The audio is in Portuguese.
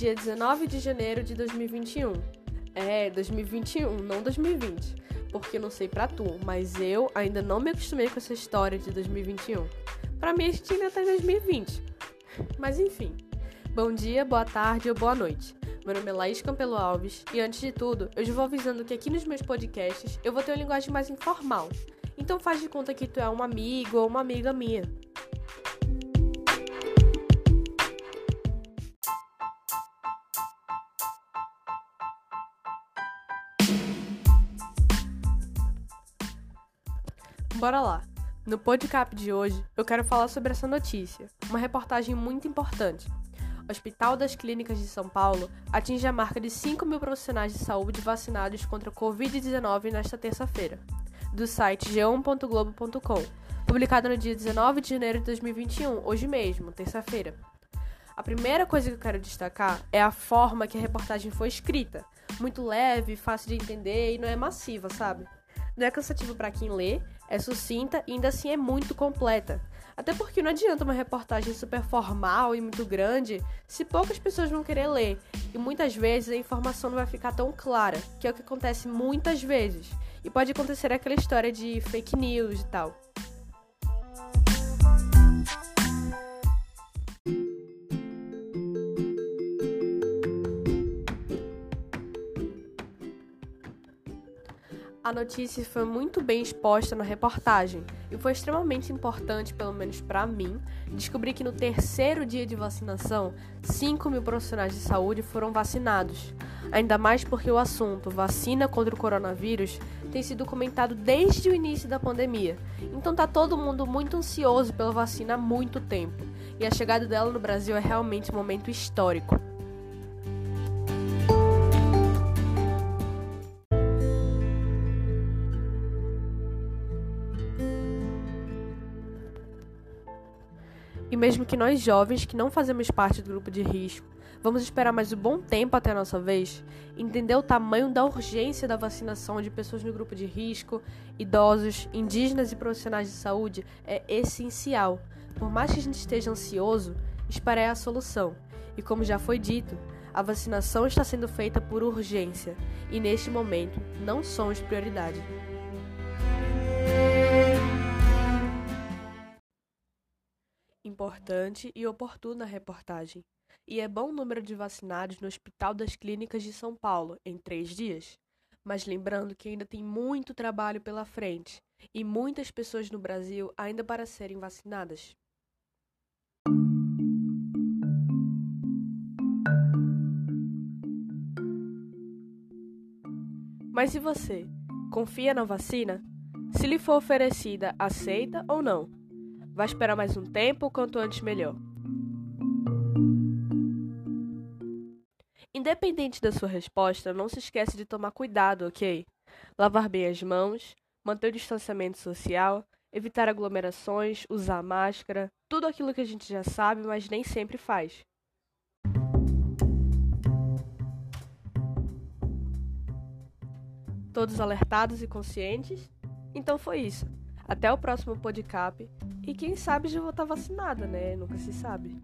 dia 19 de janeiro de 2021. É, 2021, não 2020. Porque não sei pra tu, mas eu ainda não me acostumei com essa história de 2021. Pra mim, a gente ainda tá em 2020. Mas enfim. Bom dia, boa tarde ou boa noite. Meu nome é Laís Campelo Alves e antes de tudo, eu já vou avisando que aqui nos meus podcasts eu vou ter uma linguagem mais informal. Então faz de conta que tu é um amigo ou uma amiga minha. Bora lá! No podcast de hoje, eu quero falar sobre essa notícia, uma reportagem muito importante. O Hospital das Clínicas de São Paulo atinge a marca de 5 mil profissionais de saúde vacinados contra a Covid-19 nesta terça-feira, do site g1.globo.com, publicado no dia 19 de janeiro de 2021, hoje mesmo, terça-feira. A primeira coisa que eu quero destacar é a forma que a reportagem foi escrita. Muito leve, fácil de entender e não é massiva, sabe? Não é cansativo para quem lê, é sucinta e ainda assim é muito completa. Até porque não adianta uma reportagem super formal e muito grande se poucas pessoas vão querer ler. E muitas vezes a informação não vai ficar tão clara, que é o que acontece muitas vezes. E pode acontecer aquela história de fake news e tal. A notícia foi muito bem exposta na reportagem e foi extremamente importante, pelo menos para mim, descobrir que no terceiro dia de vacinação, 5 mil profissionais de saúde foram vacinados. Ainda mais porque o assunto vacina contra o coronavírus tem sido comentado desde o início da pandemia. Então tá todo mundo muito ansioso pela vacina há muito tempo. E a chegada dela no Brasil é realmente um momento histórico. E mesmo que nós jovens, que não fazemos parte do grupo de risco, vamos esperar mais um bom tempo até a nossa vez, entender o tamanho da urgência da vacinação de pessoas no grupo de risco, idosos, indígenas e profissionais de saúde é essencial. Por mais que a gente esteja ansioso, esperar é a solução. E como já foi dito, a vacinação está sendo feita por urgência e neste momento não somos prioridade. Importante e oportuna reportagem. E é bom o número de vacinados no Hospital das Clínicas de São Paulo em três dias. Mas lembrando que ainda tem muito trabalho pela frente e muitas pessoas no Brasil ainda para serem vacinadas. Mas e você? Confia na vacina? Se lhe for oferecida, aceita ou não? Vai esperar mais um tempo, quanto antes melhor. Independente da sua resposta, não se esqueça de tomar cuidado, ok? Lavar bem as mãos, manter o distanciamento social, evitar aglomerações, usar máscara, tudo aquilo que a gente já sabe, mas nem sempre faz. Todos alertados e conscientes? Então foi isso. Até o próximo podcast. E quem sabe já vou estar vacinada, né? Nunca se sabe.